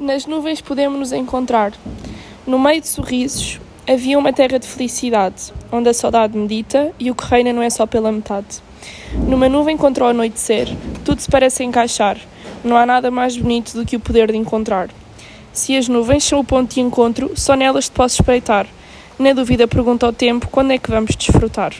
Nas nuvens podemos nos encontrar. No meio de sorrisos havia uma terra de felicidade, onde a saudade medita e o que reina não é só pela metade. Numa nuvem contra o anoitecer, tudo se parece encaixar. Não há nada mais bonito do que o poder de encontrar. Se as nuvens são o ponto de encontro, só nelas te posso espreitar. Na dúvida, pergunta ao tempo quando é que vamos desfrutar.